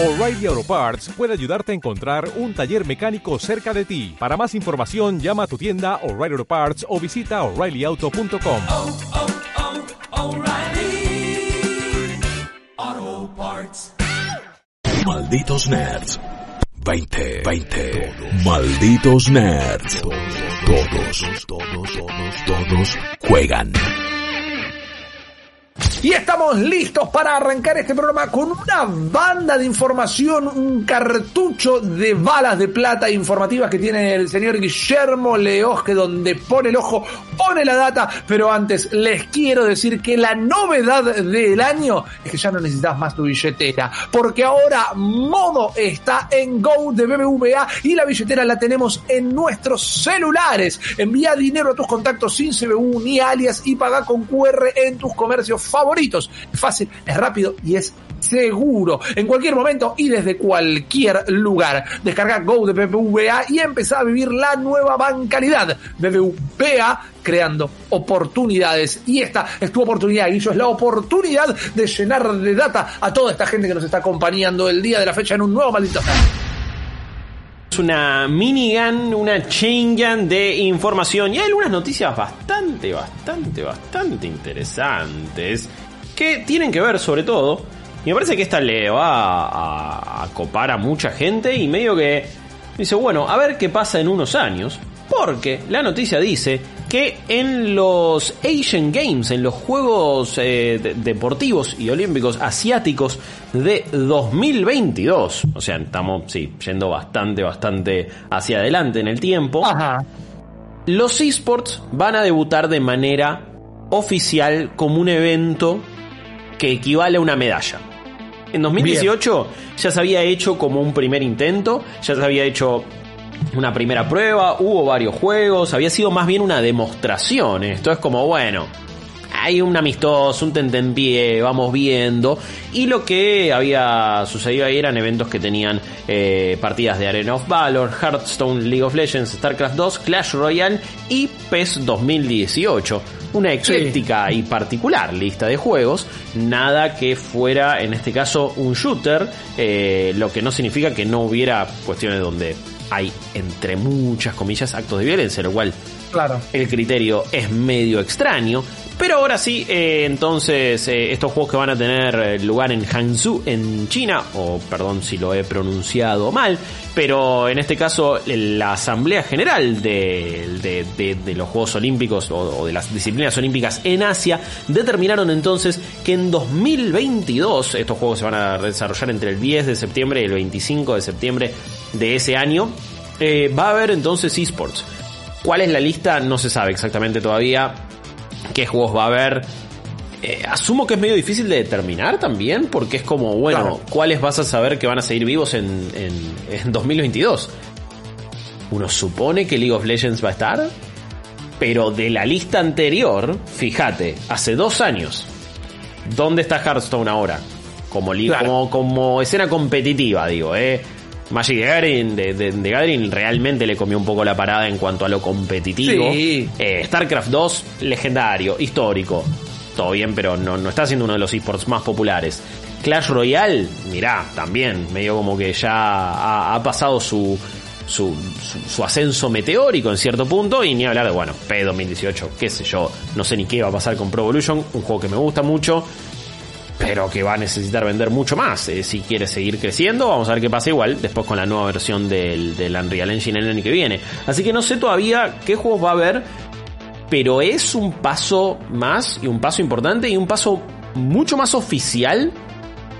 O'Reilly Auto Parts puede ayudarte a encontrar un taller mecánico cerca de ti. Para más información, llama a tu tienda O'Reilly Auto Parts o visita oreillyauto.com. oh, oh, Parts. Malditos Nerds. 20, 20. Malditos Nerds. Todos, todos, todos, todos juegan. Y estamos listos para arrancar este programa con una banda de información, un cartucho de balas de plata informativas que tiene el señor Guillermo Leos, que donde pone el ojo, pone la data. Pero antes les quiero decir que la novedad del año es que ya no necesitas más tu billetera, porque ahora Modo está en Go de BBVA y la billetera la tenemos en nuestros celulares. Envía dinero a tus contactos sin CBU ni alias y paga con QR en tus comercios favoritos. Es fácil, es rápido y es seguro. En cualquier momento y desde cualquier lugar. Descarga Go de BBVA y empezá a vivir la nueva bancaridad. BBVA creando oportunidades. Y esta es tu oportunidad, Guillo, es la oportunidad de llenar de data a toda esta gente que nos está acompañando el día de la fecha en un nuevo maldito. Es una minigun, una chain de información y hay algunas noticias bastante, bastante, bastante interesantes que tienen que ver sobre todo. Y me parece que esta le va a copar a mucha gente y medio que dice, bueno, a ver qué pasa en unos años. Porque la noticia dice que en los Asian Games, en los Juegos eh, de- Deportivos y Olímpicos Asiáticos de 2022, o sea, estamos, sí, yendo bastante, bastante hacia adelante en el tiempo, Ajá. los esports van a debutar de manera oficial como un evento que equivale a una medalla. En 2018 ya se había hecho como un primer intento, ya se había hecho una primera prueba, hubo varios juegos, había sido más bien una demostración. Esto es como, bueno, hay un amistoso, un tentempié, vamos viendo. Y lo que había sucedido ahí eran eventos que tenían eh, partidas de Arena of Valor, Hearthstone, League of Legends, StarCraft 2, Clash Royale y PES 2018. Una ecléctica y particular lista de juegos, nada que fuera en este caso un shooter, eh, lo que no significa que no hubiera cuestiones donde hay entre muchas comillas actos de violencia, lo cual Claro. el criterio es medio extraño. Pero ahora sí, eh, entonces eh, estos juegos que van a tener eh, lugar en Hangzhou, en China, o perdón si lo he pronunciado mal, pero en este caso la Asamblea General de, de- de- de los Juegos Olímpicos o, o de las disciplinas olímpicas en Asia determinaron entonces que en 2022, estos juegos se van a desarrollar entre el 10 de septiembre y el 25 de septiembre de ese año, eh, va a haber entonces esports. ¿Cuál es la lista? No se sabe exactamente todavía. ¿Qué juegos va a haber? Eh, asumo que es medio difícil de determinar también, porque es como, bueno, Claro. ¿cuáles vas a saber que van a seguir vivos en, en, en 2022? Uno supone que League of Legends va a estar, pero de la lista anterior, fíjate, hace dos años, ¿dónde está Hearthstone ahora? Como, li- Claro. como, como escena competitiva, digo, ¿eh? Magic the Gathering, de, de- de Gathering realmente le comió un poco la parada en cuanto a lo competitivo. Sí. Eh, StarCraft 2, legendario, histórico. Todo bien, pero no, no está siendo uno de los esports más populares. Clash Royale, mirá, también, medio como que ya ha, ha pasado su, su, su- su ascenso meteórico en cierto punto. Y ni hablar de, bueno, P 2018, qué sé yo, no sé ni qué va a pasar con Pro Evolution, un juego que me gusta mucho pero que va a necesitar vender mucho más eh, si quiere seguir creciendo. Vamos a ver qué pasa igual después con la nueva versión del, del Unreal Engine el año que viene. Así que no sé todavía qué juegos va a haber, pero es un paso más y un paso importante y un paso mucho más oficial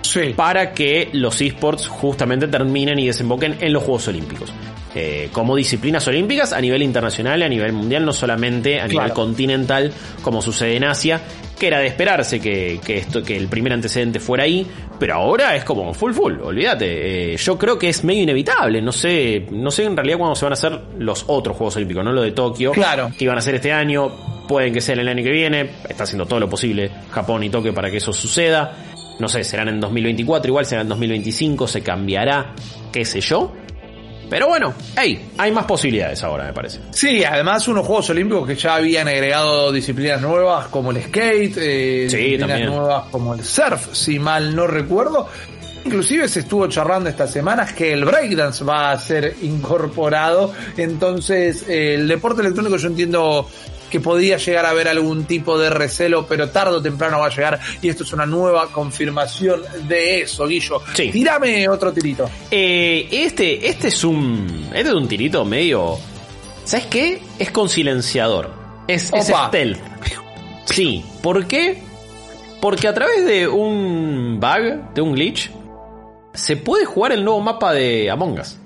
Sí. para que los esports justamente terminen y desemboquen en los Juegos Olímpicos. Eh, como disciplinas olímpicas a nivel internacional, a nivel mundial, no solamente a nivel continental, como sucede en Asia, que era de esperarse que, que esto, que el primer antecedente fuera ahí, pero ahora es como full full, olvídate. Eh, yo creo que es medio inevitable, no sé, no sé en realidad cuándo se van a hacer los otros Juegos Olímpicos, no lo de Tokio, Claro. que iban a ser este año, pueden que sea el año que viene, está haciendo todo lo posible Japón y Tokio para que eso suceda. No sé, serán en 2024, igual será en 2025, se cambiará, qué sé yo. Pero bueno, hey, hay más posibilidades ahora, me parece. Sí, además unos Juegos Olímpicos que ya habían agregado disciplinas nuevas como el skate, eh, Sí, disciplinas también. nuevas como el surf, si mal no recuerdo. inclusive se estuvo charlando estas semanas que el breakdance va a ser incorporado. Entonces, eh, el deporte electrónico yo entiendo que podía llegar a haber algún tipo de recelo, pero tarde o temprano va a llegar y esto es una nueva confirmación de eso, Guillo. Sí. Tírame otro tirito. Eh, este, este es un. Este es un tirito medio. ¿Sabes qué? Es con silenciador. Es, es stealth. Sí. ¿Por qué? Porque a través de un bug, de un glitch, se puede jugar el nuevo mapa de Among Us.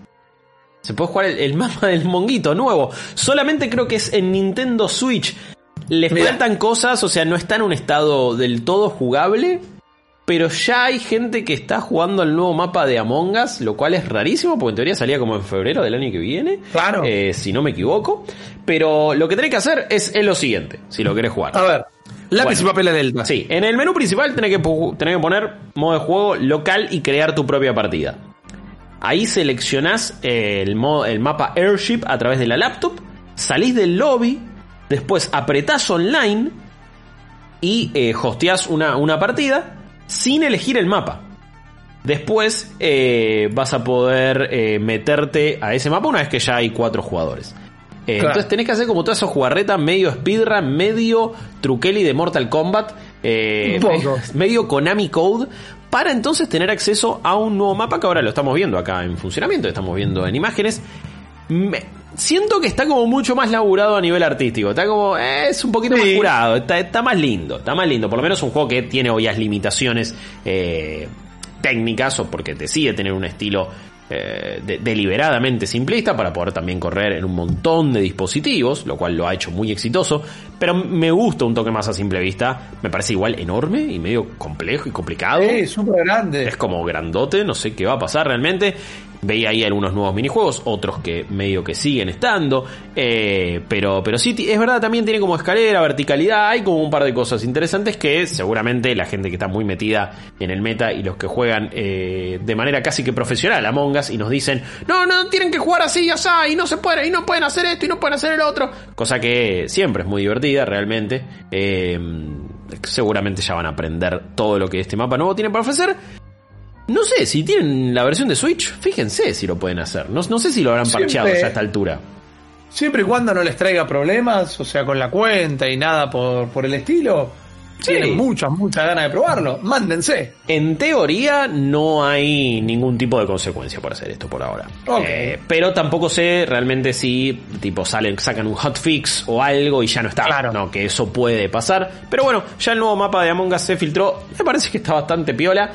Se puede jugar el, el mapa del monguito nuevo. Solamente creo que es en Nintendo Switch. Le Mira. faltan cosas, o sea, no está en un estado del todo jugable. Pero ya hay gente que está jugando el nuevo mapa de Among Us, lo cual es rarísimo, porque en teoría salía como en febrero del año que viene. Claro. eh, si no me equivoco. Pero lo que tenés que hacer es, es lo siguiente, si lo querés jugar. A ver, lápiz Bueno. y papel en delta. Sí, en el menú principal tenés que, tenés que poner modo de juego local y crear tu propia partida. Ahí seleccionás el, modo, el mapa Airship a través de la laptop, salís del lobby, después apretás online y eh, hosteás una, una partida sin elegir el mapa. Después eh, vas a poder eh, meterte a ese mapa una vez que ya hay cuatro jugadores. Eh, Claro. Entonces tenés que hacer como toda esa jugarreta medio speedrun, medio truqueli de Mortal Kombat, medio Konami Code, para entonces tener acceso a un nuevo mapa que ahora lo estamos viendo acá en funcionamiento, estamos viendo en imágenes. Me- siento que está como mucho más laburado a nivel artístico, está como, eh, es un poquito más Sí. curado, está, está más lindo, está más lindo, por lo menos un juego que tiene obvias limitaciones eh, técnicas o porque decide tener un estilo eh, de- deliberadamente simplista para poder también correr en un montón de dispositivos, lo cual lo ha hecho muy exitoso, pero me gusta un toque más a simple vista, me parece igual enorme y medio complejo y complicado. Sí, súper grande. Es como grandote, no sé qué va a pasar realmente. Veía ahí algunos nuevos minijuegos, otros que medio que siguen estando. eh, pero, pero sí, es verdad, también tiene como escalera, verticalidad, hay como un par de cosas interesantes que seguramente la gente que está muy metida en el meta y los que juegan eh, de manera casi que profesional Among Us y nos dicen, no, no, tienen que jugar así y así, y no se puede, y no pueden hacer esto, y no pueden hacer el otro. Cosa que siempre es muy divertida, realmente. Eh, seguramente ya van a aprender todo lo que este mapa nuevo tiene para ofrecer. No sé, si tienen la versión de Switch, fíjense si lo pueden hacer. No, no sé si lo habrán Siempre- parcheado ya a esta altura. Siempre y cuando no les traiga problemas, o sea, con la cuenta y nada por, por el estilo, Sí. tienen muchas, muchas ganas de probarlo. Mándense. En teoría no hay ningún tipo de consecuencia por hacer esto por ahora. Ok. Eh, pero tampoco sé realmente si tipo salen, sacan un hotfix o algo y ya no está. Claro. No, que eso puede pasar. Pero bueno, ya el nuevo mapa de Among Us se filtró. Me parece que está bastante piola.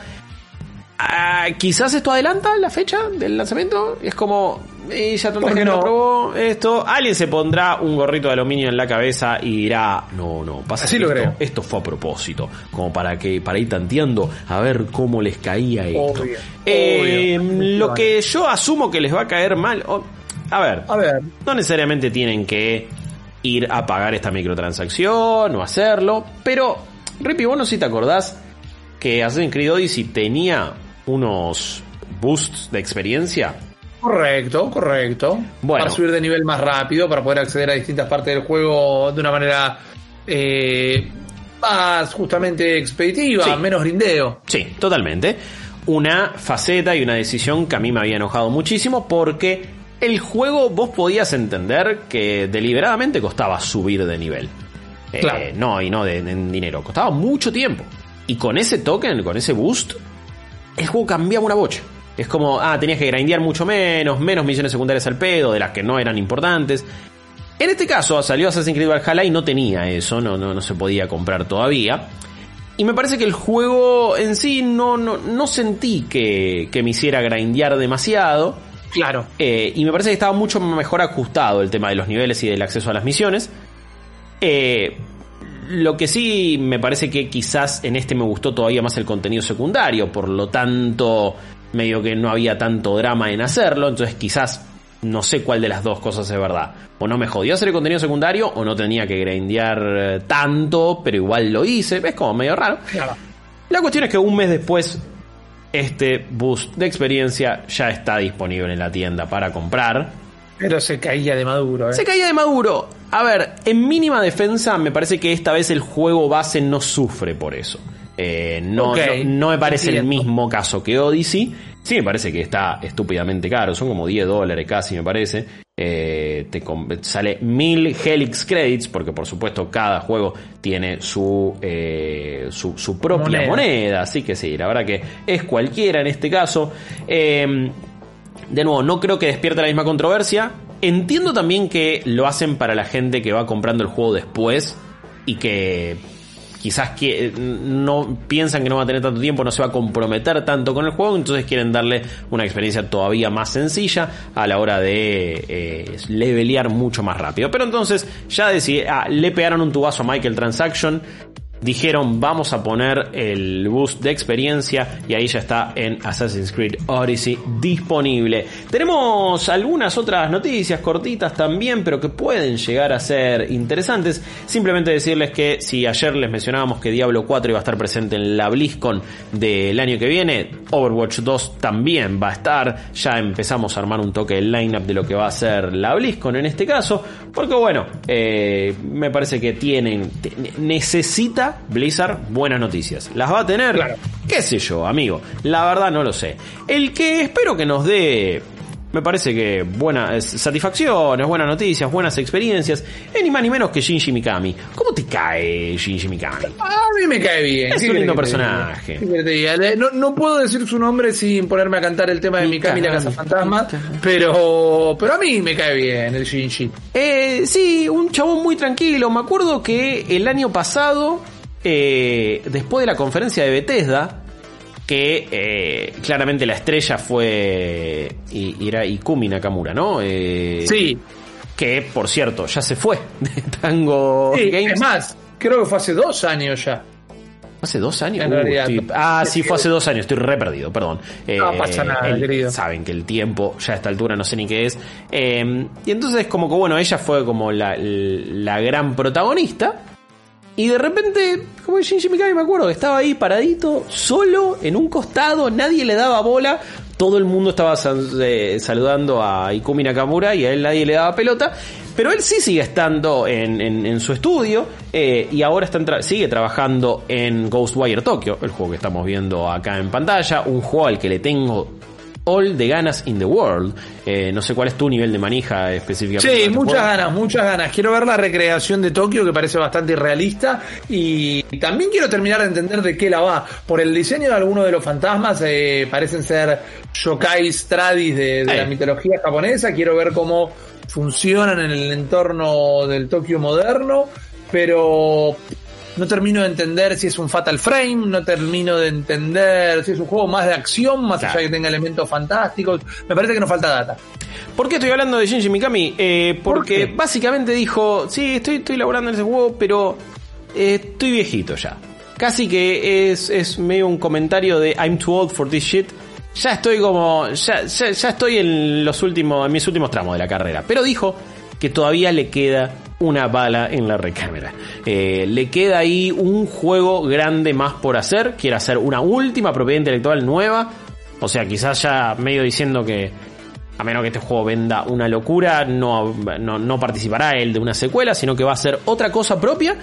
Ah, quizás esto adelanta la fecha del lanzamiento. Es como, ya tanta ¿Por qué gente lo no? probó esto. Alguien se pondrá un gorrito de aluminio en la cabeza y dirá, no, no, pasa Así que lo esto, creo. esto fue a propósito, como para que para ir tanteando a ver cómo les caía esto. Obvio, Eh, obvio. lo que yo asumo que les va a caer mal, a ver, A ver, no necesariamente tienen que ir a pagar esta microtransacción o hacerlo, pero Rippy, vos no si te acordás que Assassin's Creed Odyssey tenía unos boosts de experiencia. correcto, correcto. Bueno. Para subir de nivel más rápido, para poder acceder a distintas partes del juego de una manera eh, más justamente expeditiva, Sí. menos grindeo. Sí, totalmente. Una faceta y una decisión que a mí me había enojado muchísimo porque el juego vos podías entender que deliberadamente costaba subir de nivel. Eh, Claro. no, y no de, en dinero, costaba mucho tiempo. Y con ese token, con ese boost, el juego cambiaba una bocha. Es como, ah, tenías que grindear mucho menos, menos misiones secundarias al pedo, de las que no eran importantes. En este caso salió Assassin's Creed Valhalla y no tenía eso, no, no, no se podía comprar todavía. Y me parece que el juego en sí no, no, no sentí que, que me hiciera grindear demasiado. Claro. Eh, y me parece que estaba mucho mejor ajustado el tema de los niveles y del acceso a las misiones. Eh, lo que sí me parece que quizás en este me gustó todavía más el contenido secundario, por lo tanto medio que no había tanto drama en hacerlo, entonces quizás no sé cuál de las dos cosas es verdad. O no me jodió hacer el contenido secundario o no tenía que grindear eh, tanto, pero igual lo hice, es como medio raro. Claro. La cuestión es que un mes después este boost de experiencia ya está disponible en la tienda para comprar. Pero se caía de maduro, ¿eh? Se caía de Maduro. A ver, en mínima defensa me parece que esta vez el juego base no sufre por eso. Eh, no, Ok, no, no me parece el mismo caso que Odyssey. Sí, me parece que está estúpidamente caro. Son como 10 dólares casi, me parece. Eh, te sale mil Helix Credits, porque por supuesto cada juego tiene su, eh, su, su propia Moneda. moneda. Así que sí, la verdad que es cualquiera en este caso. De nuevo, no creo que despierte la misma controversia. Entiendo también que lo hacen para la gente que va comprando el juego después y que quizás que no piensan que no va a tener tanto tiempo, no se va a comprometer tanto con el juego, entonces quieren darle una experiencia todavía más sencilla a la hora de eh, levelear mucho más rápido. Pero entonces ya decidí, ah, le pegaron un tubazo a Michael Transaction. Dijeron vamos a poner el boost de experiencia y ahí ya está en Assassin's Creed Odyssey disponible. Tenemos algunas otras noticias cortitas también, pero que pueden llegar a ser interesantes. Simplemente decirles que si ayer les mencionábamos que Diablo 4 iba a estar presente en la BlizzCon del año que viene, Overwatch 2 también va a estar. Ya empezamos a armar un toque del lineup de lo que va a ser la BlizzCon en este caso, porque bueno, eh, me parece que tienen, necesita Blizzard buenas noticias. ¿Las va a tener? Claro. ¿Qué sé yo, amigo? La verdad no lo sé. El que espero que nos dé, me parece que buenas satisfacciones, buenas noticias, buenas experiencias, es ni más ni menos que Shinji Mikami. ¿Cómo te cae Shinji Mikami? A mí me cae bien. Es ¿Qué un lindo personaje. No, no puedo decir su nombre sin ponerme a cantar el tema de Mikami y la Casa Fantasma, pero, pero a mí me cae bien el Shinji. Eh, sí, un chabón muy tranquilo. Me acuerdo que el año pasado, eh, después de la conferencia de Bethesda, que eh, claramente la estrella fue y, era Ikumi Nakamura, ¿no? Eh, Sí, Que, por cierto, ya se fue de Tango sí, Games. es más, creo que fue hace dos años ya. ¿Hace dos años? Uh, estoy-. Ah, sí, fue hace dos años, estoy re perdido, perdón. No pasa nada, el- querido. Saben que el tiempo, ya a esta altura no sé ni qué es. Eh, y entonces, como que bueno, ella fue como la, la gran protagonista. Y de repente, como Shinji Mikami, me acuerdo estaba ahí paradito, solo, en un costado, nadie le daba bola. Todo el mundo estaba eh, saludando a Ikumi Nakamura y a él nadie le daba pelota. Pero él sí sigue estando en, en- su estudio eh, y ahora está sigue trabajando en Ghostwire Tokyo, el juego que estamos viendo acá en pantalla. Un juego al que le tengo all the ganas in the world. Eh, no sé cuál es tu nivel de manija específicamente. Sí, muchas juego. ganas, muchas ganas. Quiero ver la recreación de Tokio que parece bastante irrealista y también quiero terminar de entender de qué la va. Por el diseño de algunos de los fantasmas eh, parecen ser yokai tradis de, de la mitología japonesa. Quiero ver cómo funcionan en el entorno del Tokio moderno, pero no termino de entender si es un Fatal Frame, no termino de entender si es un juego más de acción, más Claro. allá de que tenga elementos fantásticos. Me parece que nos falta data. ¿Por qué estoy hablando de Shinji Mikami? Eh, porque básicamente dijo, sí, estoy, estoy laburando en ese juego, pero eh, estoy viejito ya. Casi que es, es medio un comentario de I'm too old for this shit. Ya estoy como, ya, ya, ya estoy en los últimos, en mis últimos tramos de la carrera. Pero dijo que todavía le queda una bala en la recámara. Eh, le queda ahí un juego grande más por hacer. Quiere hacer una última propiedad intelectual nueva. O sea, quizás ya medio diciendo que a menos que este juego venda una locura, no, no, no participará él de una secuela, sino que va a hacer otra cosa propia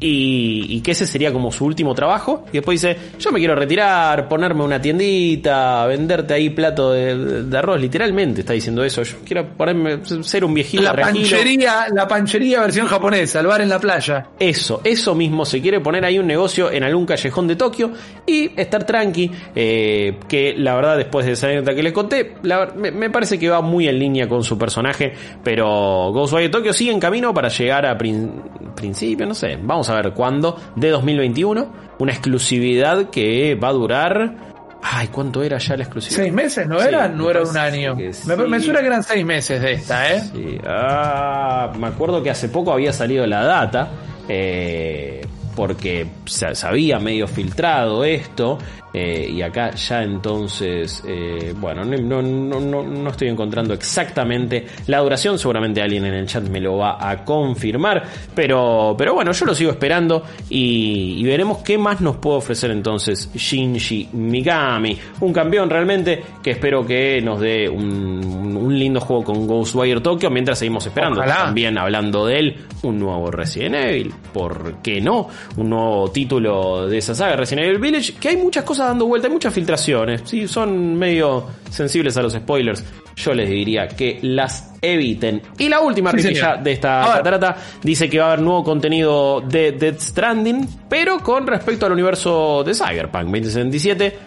y, y que ese sería como su último trabajo. Y después dice, yo me quiero retirar, ponerme una tiendita, venderte ahí plato de, de arroz, literalmente está diciendo eso. Yo quiero ponerme, ser un viejito La tranquilo. panchería, la panchería versión japonesa, el bar en la playa. Eso, eso mismo, se quiere poner ahí un negocio en algún callejón de Tokio y estar tranqui, eh, que la verdad después de esa anécdota que les conté, la me, me parece que va muy en línea con su personaje, pero Ghostwire Tokyo sigue en camino para llegar a prin- principio, no sé, vamos a ver cuándo, de 2021, una exclusividad que va a durar... Ay, ¿cuánto era ya la exclusividad? ¿Seis meses no Sí, era? No era un año. que Me, suena que eran seis meses de esta, ¿eh? Sí, ah, me acuerdo que hace poco había salido la data, eh, porque se, se había medio filtrado esto, eh, y acá ya entonces, eh, bueno, no, no, no, no- estoy encontrando exactamente la duración, seguramente alguien en el chat me lo va a confirmar, pero, pero bueno, yo lo sigo esperando y, y veremos qué más nos puede ofrecer entonces Shinji Mikami, un campeón realmente que espero que nos dé un- un, un lindo juego con Ghostwire Tokyo mientras seguimos esperando. Ojalá. También hablando de él, un nuevo Resident Evil. ¿Por qué no? Un nuevo título de esa saga, Resident Evil Village, que hay muchas cosas dando vuelta, hay muchas filtraciones. Sí, son medio sensibles a los spoilers. Yo les diría que las eviten. Y la última Sí, de esta catarata dice que va a haber nuevo contenido de Dead Stranding, pero con respecto al universo de Cyberpunk 2077.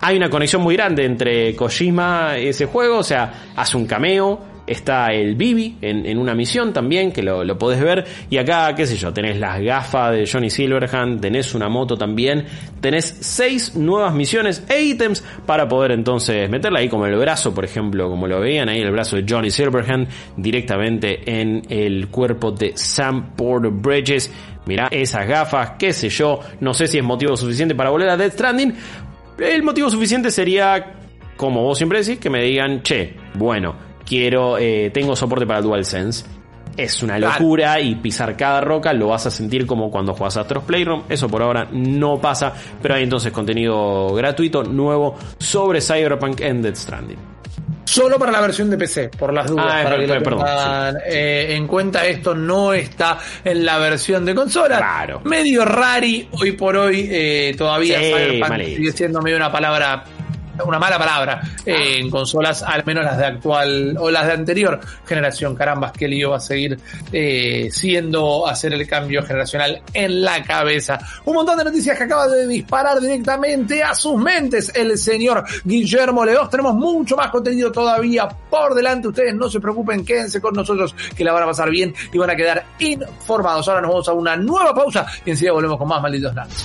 Hay una conexión muy grande entre Kojima y ese juego, o sea, hace un cameo. Está el Bibi en, una misión también, que lo, lo podés ver. Y acá, qué sé yo, tenés las gafas de Johnny Silverhand, tenés una moto también. Tenés seis nuevas misiones e ítems para poder entonces meterla ahí como el brazo, por ejemplo, como lo veían ahí, el brazo de Johnny Silverhand directamente en el cuerpo de Sam Porter Bridges. Mirá esas gafas, qué sé yo, no sé si es motivo suficiente para volver a Death Stranding. El motivo suficiente sería, como vos siempre decís, que me digan, che, bueno, quiero, eh, tengo soporte para DualSense. Es una locura y pisar cada roca lo vas a sentir como cuando juegas a Astros Playroom. Eso por ahora no pasa, pero hay entonces contenido gratuito nuevo sobre Cyberpunk and Death Stranding. Solo para la versión de PC, por las dudas. Ah, para que perdón, eh, en cuenta, esto no está en la versión de consola. Claro. Medio rari, hoy por hoy eh, todavía Sí, Cyberpunk sigue siendo medio una palabra una mala palabra eh, en consolas, al menos las de actual o las de anterior generación. Carambas, que lío va a seguir eh, siendo hacer el cambio generacional en la cabeza. Un montón de noticias que acaba de disparar directamente a sus mentes el señor Guillermo Leos. Tenemos mucho más contenido todavía por delante. Ustedes no se preocupen, quédense con nosotros que la van a pasar bien y van a quedar informados. Ahora nos vamos a una nueva pausa y enseguida volvemos con más malditos nerds.